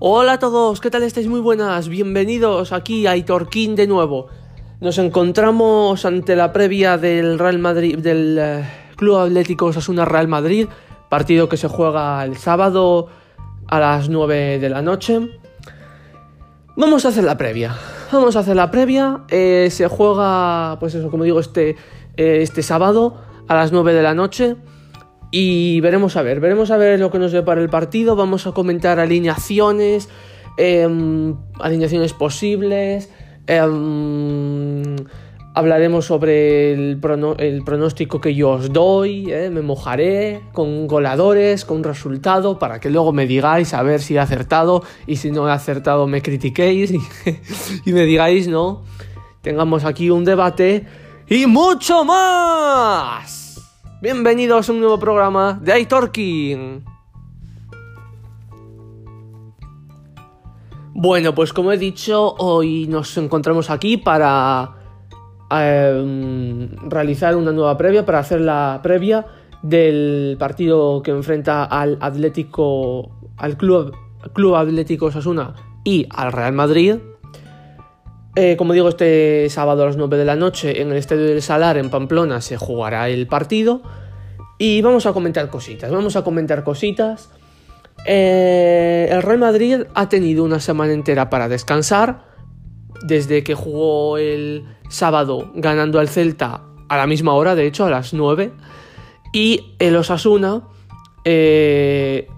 Hola a todos, ¿qué tal estáis? Muy buenas, bienvenidos aquí a Itorquín de nuevo. Nos encontramos ante la previa del Real Madrid, del eh, Club Atlético Osasuna Real Madrid, partido que se juega el sábado a las 9 de la noche. Vamos a hacer la previa. Vamos a hacer la previa. Eh, se juega, pues eso, como digo, este, eh, este sábado a las 9 de la noche. Y veremos a ver, veremos a ver lo que nos depara el partido. Vamos a comentar alineaciones, em, alineaciones posibles. Em, hablaremos sobre el, pronóstico que yo os doy. Eh, me mojaré con goladores, con resultado, para que luego me digáis a ver si he acertado. Y si no he acertado, me critiquéis y me digáis, ¿no? Tengamos aquí un debate y mucho más. Bienvenidos a un nuevo programa de iTalking. Bueno, pues como he dicho, hoy nos encontramos aquí para em, realizar una nueva previa, para hacer la previa del partido que enfrenta al Atlético, al Club, Club Atlético Sasuna y al Real Madrid. Eh, como digo, este sábado a las 9 de la noche en el Estadio del Salar en Pamplona se jugará el partido. Y vamos a comentar cositas, vamos a comentar cositas. Eh, el Real Madrid ha tenido una semana entera para descansar. Desde que jugó el sábado ganando al Celta a la misma hora, de hecho, a las 9. Y el Osasuna, eh,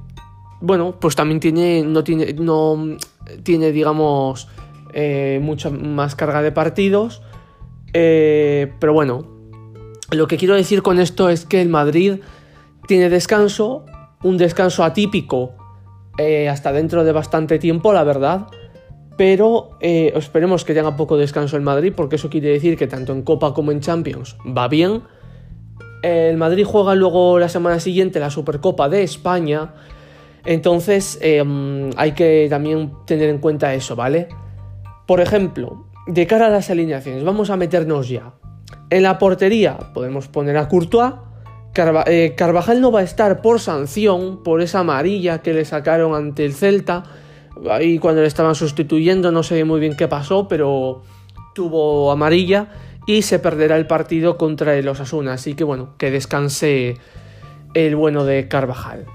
bueno, pues también tiene, no tiene, no tiene, digamos, eh, mucha más carga de partidos. Eh, pero bueno, lo que quiero decir con esto es que el Madrid tiene descanso, un descanso atípico eh, hasta dentro de bastante tiempo, la verdad. Pero esperemos que tenga poco descanso el Madrid, porque eso quiere decir que tanto en Copa como en Champions va bien. El Madrid juega luego la semana siguiente la Supercopa de España. Entonces hay que también tener en cuenta eso, ¿vale? Por ejemplo, de cara a las alineaciones, vamos a meternos ya. En la portería podemos poner a Courtois. Eh, Carvajal no va a estar por sanción, por esa amarilla que le sacaron ante el Celta. Ahí cuando le estaban sustituyendo, no sé muy bien qué pasó, pero tuvo amarilla y se perderá el partido contra el Osasuna. Así que bueno, que descanse el bueno de Carvajal.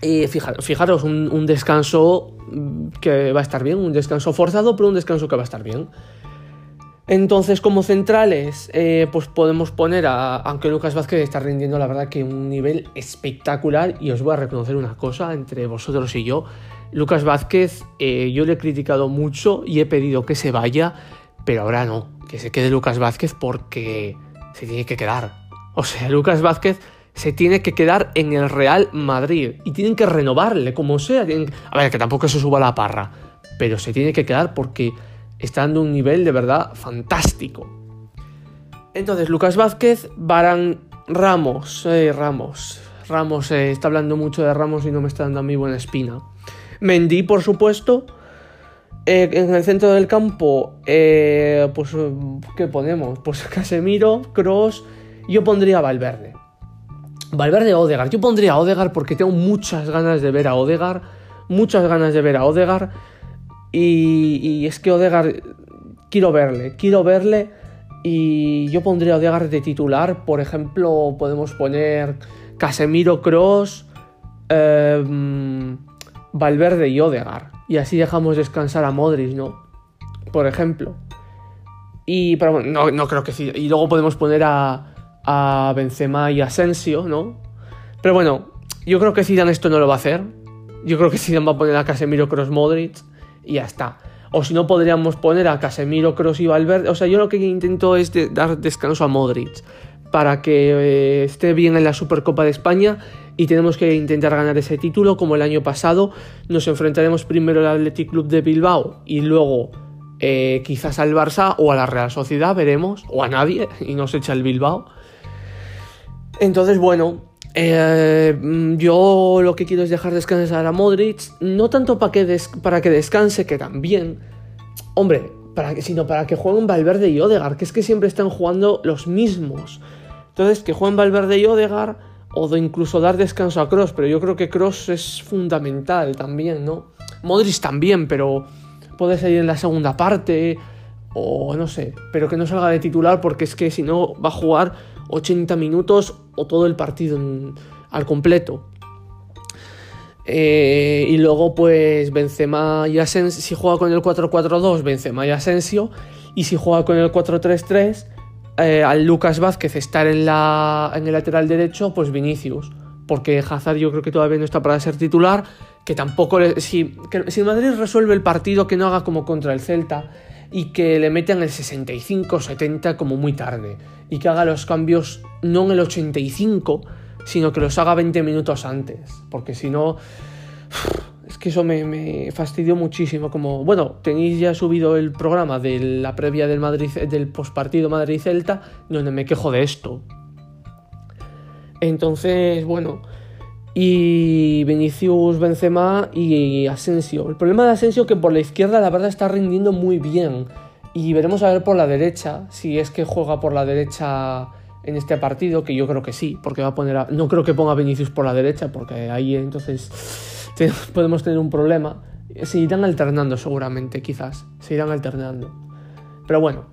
Y fijaros, fijaros un descanso que va a estar bien, un descanso forzado, pero un descanso que va a estar bien. Entonces, como centrales, eh, pues podemos poner a. Aunque Lucas Vázquez está rindiendo, la verdad, que un nivel espectacular. Y os voy a reconocer una cosa entre vosotros y yo. Lucas Vázquez, eh, yo le he criticado mucho y he pedido que se vaya, pero ahora no. Que se quede Lucas Vázquez porque se tiene que quedar. O sea, Lucas Vázquez se tiene que quedar en el Real Madrid y tienen que renovarle como sea. A ver, que tampoco se suba la parra, pero se tiene que quedar porque está dando un nivel de verdad fantástico. Entonces, Lucas Vázquez, Barán Ramos, eh, Ramos, Ramos, eh, está hablando mucho de Ramos y no me está dando a mí buena espina. Mendy, por supuesto. Eh, en el centro del campo, pues, ¿qué ponemos? Pues Casemiro, Cross, yo pondría Valverde. Valverde o Odegar. Yo pondría a Odegar porque tengo muchas ganas de ver a Odegar. Muchas ganas de ver a Odegar. Y, es que Odegar, quiero verle, quiero verle. Y yo pondría a Odegar de titular. Por ejemplo, podemos poner Casemiro Cross, em, Valverde y Odegar. Y así dejamos descansar a Modric, ¿no? Por ejemplo. Y, pero bueno, no, no creo que sí. Y luego podemos poner a, a Benzema y Asensio, ¿no? Pero bueno, yo creo que Zidane esto no lo va a hacer. Yo creo que Zidane va a poner a Casemiro, Cross, Modric y ya está. O si no, podríamos poner a Casemiro, Cross y Valverde. O sea, yo lo que intento es dar descanso a Modric para que eh, esté bien en la Supercopa de España y tenemos que intentar ganar ese título como el año pasado. Nos enfrentaremos primero al Athletic Club de Bilbao y luego eh, quizás al Barça o a la Real Sociedad, veremos, o a nadie y nos echa el Bilbao. Entonces, bueno, eh, yo lo que quiero es dejar descansar a Modric, no tanto para que, para que descanse, que también, hombre, para que, sino para que jueguen Valverde y Odegar, que es que siempre están jugando los mismos. Entonces, que jueguen Valverde y Odegar, o incluso dar descanso a Cross, pero yo creo que Cross es fundamental también, ¿no? Modric también, pero puede salir en la segunda parte o no sé, pero que no salga de titular porque es que si no va a jugar 80 minutos o todo el partido al completo. Eh, y luego pues Benzema y Asensio, si juega con el 4-4-2, Benzema y Asensio, y si juega con el 4-3-3, eh, al Lucas Vázquez estar en, la, en el lateral derecho, pues Vinicius, porque Hazard yo creo que todavía no está para ser titular, que tampoco, si, que, si Madrid resuelve el partido, que no haga como contra el Celta, y que le metan el 65-70 como muy tarde y que haga los cambios no en el 85, sino que los haga 20 minutos antes, porque si no es que eso me, fastidió muchísimo como bueno, tenéis ya subido el programa de la previa del Madrid del postpartido Madrid Celta donde me quejo de esto. Entonces, bueno, y Vinicius, Benzema y Asensio. El problema de Asensio que por la izquierda la verdad está rindiendo muy bien y veremos a ver por la derecha si es que juega por la derecha en este partido, que yo creo que sí, porque va a poner a... no creo que ponga Vinicius por la derecha porque ahí entonces podemos tener un problema. Se irán alternando seguramente, quizás, se irán alternando. Pero bueno,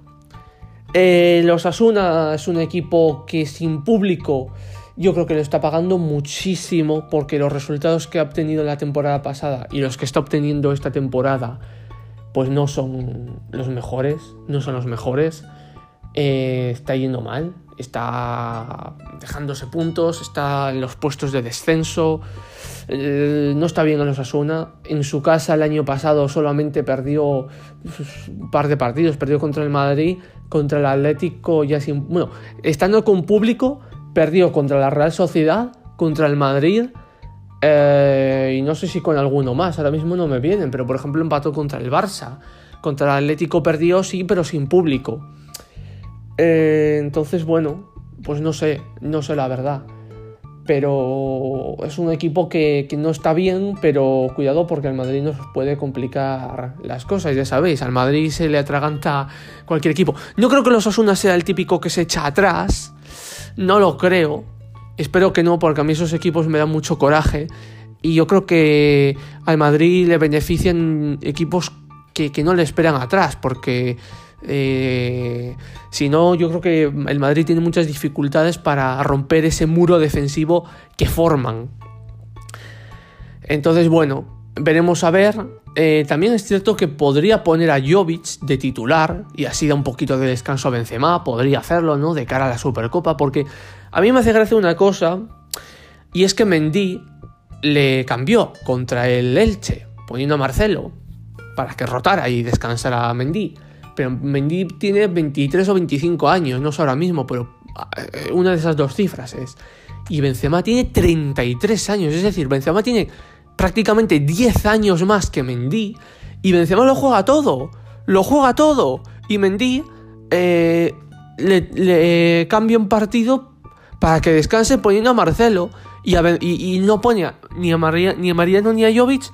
eh, los Asuna es un equipo que sin público yo creo que lo está pagando muchísimo porque los resultados que ha obtenido la temporada pasada y los que está obteniendo esta temporada pues no son los mejores, no son los mejores. Eh, está yendo mal, está dejándose puntos, está en los puestos de descenso, eh, no está bien en los Asuna. En su casa el año pasado solamente perdió pues, un par de partidos, perdió contra el Madrid, contra el Atlético, ya sin. Bueno, estando con público, perdió contra la Real Sociedad, contra el Madrid eh, y no sé si con alguno más, ahora mismo no me vienen, pero por ejemplo empató contra el Barça, contra el Atlético perdió sí, pero sin público. Eh, entonces, bueno, pues no sé, no sé la verdad. Pero es un equipo que, no está bien, pero cuidado porque al Madrid nos puede complicar las cosas, ya sabéis, al Madrid se le atraganta cualquier equipo. No creo que los Osuna sea el típico que se echa atrás, no lo creo. Espero que no, porque a mí esos equipos me dan mucho coraje. Y yo creo que al Madrid le benefician equipos que, no le esperan atrás, porque eh, si no, yo creo que el Madrid tiene muchas dificultades para romper ese muro defensivo que forman. Entonces, bueno, veremos a ver. Eh, también es cierto que podría poner a Jovic de titular y así da un poquito de descanso a Benzema, podría hacerlo, ¿no? De cara a la Supercopa, porque a mí me hace gracia una cosa y es que Mendy le cambió contra el Elche, poniendo a Marcelo para que rotara y descansara a Mendy. Pero Mendy tiene 23 o 25 años, no sé ahora mismo, pero eh, una de esas dos cifras es. Y Benzema tiene 33 años, es decir, Benzema tiene prácticamente 10 años más que Mendy y Benzema lo juega todo, lo juega todo y Mendy eh, le, cambia un partido para que descanse poniendo a Marcelo y, no pone ni a, ni a Mariano ni a Jovic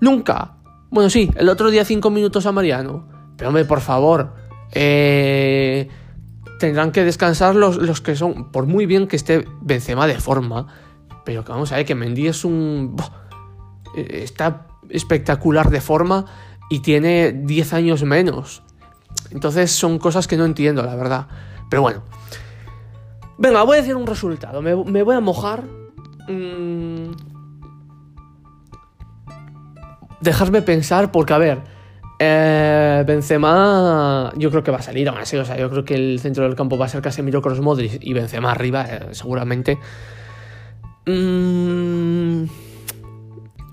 nunca. Bueno, sí, el otro día 5 minutos a Mariano. Pero hombre, por favor, eh, tendrán que descansar los, los que son, por muy bien que esté Benzema de forma, pero que vamos a ver que Mendy es un... está espectacular de forma y tiene 10 años menos. Entonces son cosas que no entiendo, la verdad. Pero bueno. Venga, voy a decir un resultado. Me, voy a mojar. Mm. Dejarme pensar porque, a ver, eh, Benzema yo creo que va a salir aún así. O sea, yo creo que el centro del campo va a ser Casemiro Cross Modric y Benzema arriba, eh, seguramente. Mmm...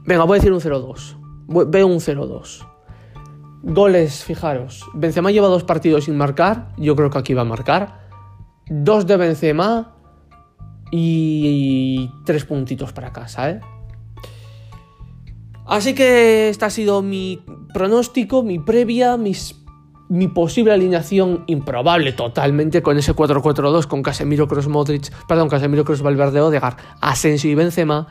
Venga, voy a decir un 0-2. Veo un 0-2. Goles, fijaros. Benzema lleva dos partidos sin marcar. Yo creo que aquí va a marcar. Dos de Benzema. Y tres puntitos para casa, ¿eh? Así que esta ha sido mi pronóstico, mi previa, mi posible alineación improbable totalmente con ese 4-4-2 con Casemiro Cross Modric, perdón, Casemiro Cross Valverde Odegar, Asensio y Benzema.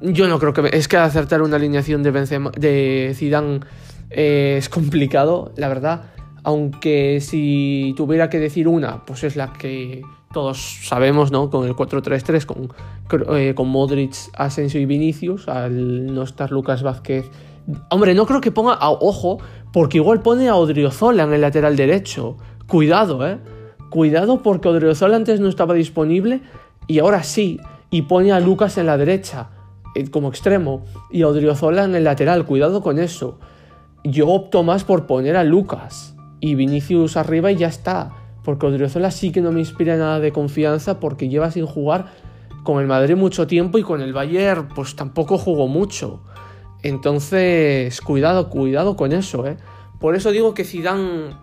Yo no creo que... Es que acertar una alineación de, Benzema, de Zidane eh, es complicado, la verdad. Aunque si tuviera que decir una, pues es la que todos sabemos, ¿no? Con el 4-3-3, con, eh, con Modric, Asensio y Vinicius, al no estar Lucas Vázquez Hombre, no creo que ponga a ojo, porque igual pone a Odriozola en el lateral derecho. Cuidado, ¿eh? Cuidado porque Odriozola antes no estaba disponible y ahora sí. Y pone a Lucas en la derecha como extremo y Odriozola en el lateral. Cuidado con eso. Yo opto más por poner a Lucas y Vinicius arriba y ya está. Porque Odriozola sí que no me inspira nada de confianza porque lleva sin jugar con el Madrid mucho tiempo y con el Bayern pues tampoco jugó mucho. Entonces, cuidado, cuidado con eso, ¿eh? Por eso digo que Zidane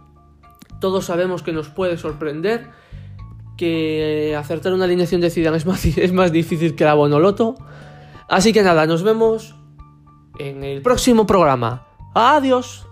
todos sabemos que nos puede sorprender, que acertar una alineación de Zidane es más, es más difícil que la Bonoloto. Así que nada, nos vemos en el próximo programa. Adiós.